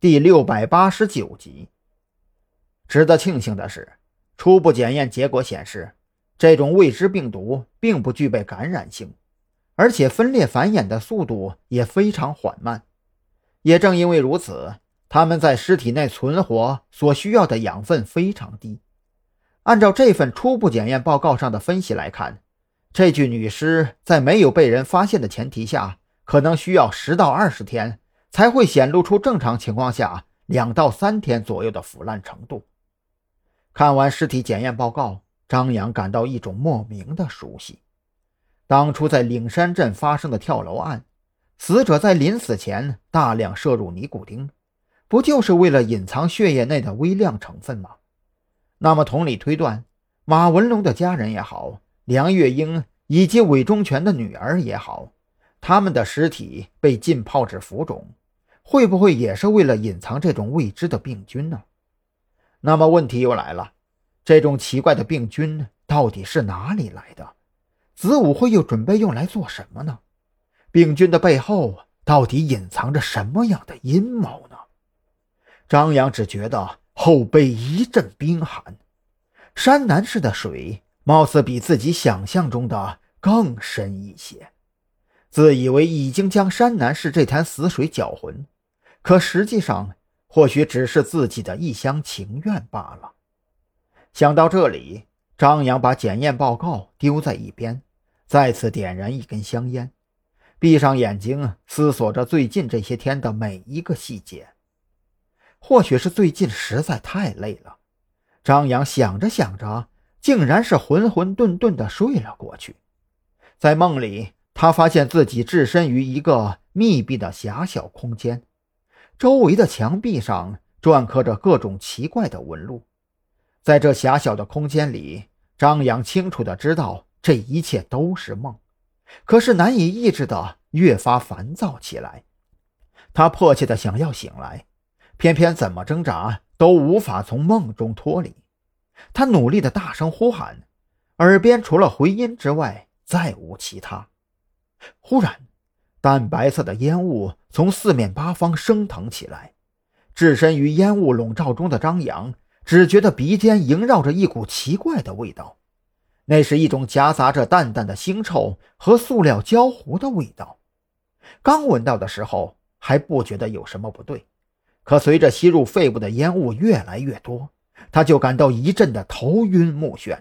第六百八十九集。值得庆幸的是，初步检验结果显示，这种未知病毒并不具备感染性，而且分裂繁衍的速度也非常缓慢。也正因为如此，它们在尸体内存活所需要的养分非常低。按照这份初步检验报告上的分析来看，这具女尸在没有被人发现的前提下，可能需要十到二十天才会显露出正常情况下两到三天左右的腐烂程度。看完尸体检验报告，张扬感到一种莫名的熟悉。当初在岭山镇发生的跳楼案，死者在临死前大量摄入尼古丁，不就是为了隐藏血液内的微量成分吗？那么，同理推断，马文龙的家人也好，梁月英以及韦忠全的女儿也好，他们的尸体被浸泡至浮肿，会不会也是为了隐藏这种未知的病菌呢？那么问题又来了，这种奇怪的病菌到底是哪里来的？子午会又准备用来做什么呢？病菌的背后到底隐藏着什么样的阴谋呢？张扬只觉得。后背一阵冰寒，山南市的水貌似比自己想象中的更深一些。自以为已经将山南市这潭死水搅浑，可实际上或许只是自己的一厢情愿罢了。想到这里，张扬把检验报告丢在一边，再次点燃一根香烟，闭上眼睛思索着最近这些天的每一个细节。或许是最近实在太累了，张扬想着想着，竟然是浑浑沌沌的睡了过去。在梦里，他发现自己置身于一个密闭的狭小空间，周围的墙壁上篆刻着各种奇怪的纹路。在这狭小的空间里，张扬清楚的知道这一切都是梦，可是难以抑制的越发烦躁起来。他迫切的想要醒来。偏偏怎么挣扎都无法从梦中脱离，他努力的大声呼喊，耳边除了回音之外再无其他。忽然，淡白色的烟雾从四面八方升腾起来，置身于烟雾笼罩中的张扬只觉得鼻尖萦绕着一股奇怪的味道，那是一种夹杂着淡淡的腥臭和塑料焦糊的味道。刚闻到的时候还不觉得有什么不对。可随着吸入肺部的烟雾越来越多，他就感到一阵的头晕目眩，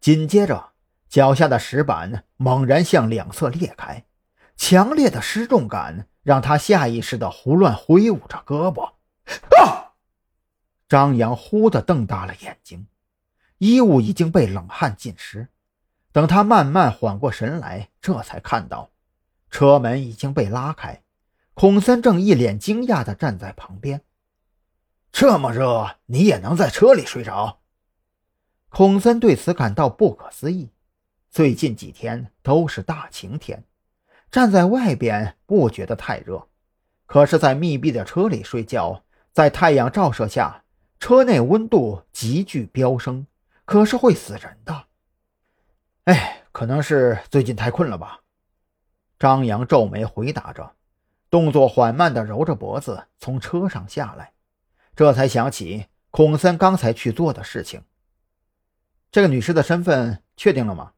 紧接着脚下的石板猛然向两侧裂开，强烈的失重感让他下意识地胡乱挥舞着胳膊。啊！张扬忽地瞪大了眼睛，衣物已经被冷汗浸湿。等他慢慢缓过神来，这才看到车门已经被拉开。孔森正一脸惊讶地站在旁边。这么热，你也能在车里睡着？孔森对此感到不可思议。最近几天都是大晴天，站在外边不觉得太热，可是，在密闭的车里睡觉，在太阳照射下，车内温度急剧飙升，可是会死人的。哎，可能是最近太困了吧？张扬皱眉回答着。动作缓慢地揉着脖子从车上下来，这才想起孔森刚才去做的事情。这个女尸的身份确定了吗？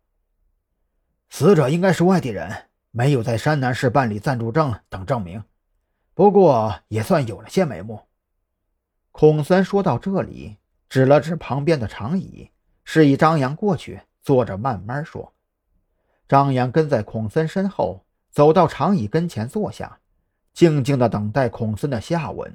死者应该是外地人，没有在山南市办理暂住证等证明，不过也算有了些眉目。孔森说到这里，指了指旁边的长椅，示意张扬过去坐着慢慢说。张扬跟在孔森身后，走到长椅跟前坐下。静静的等待孔森的下文。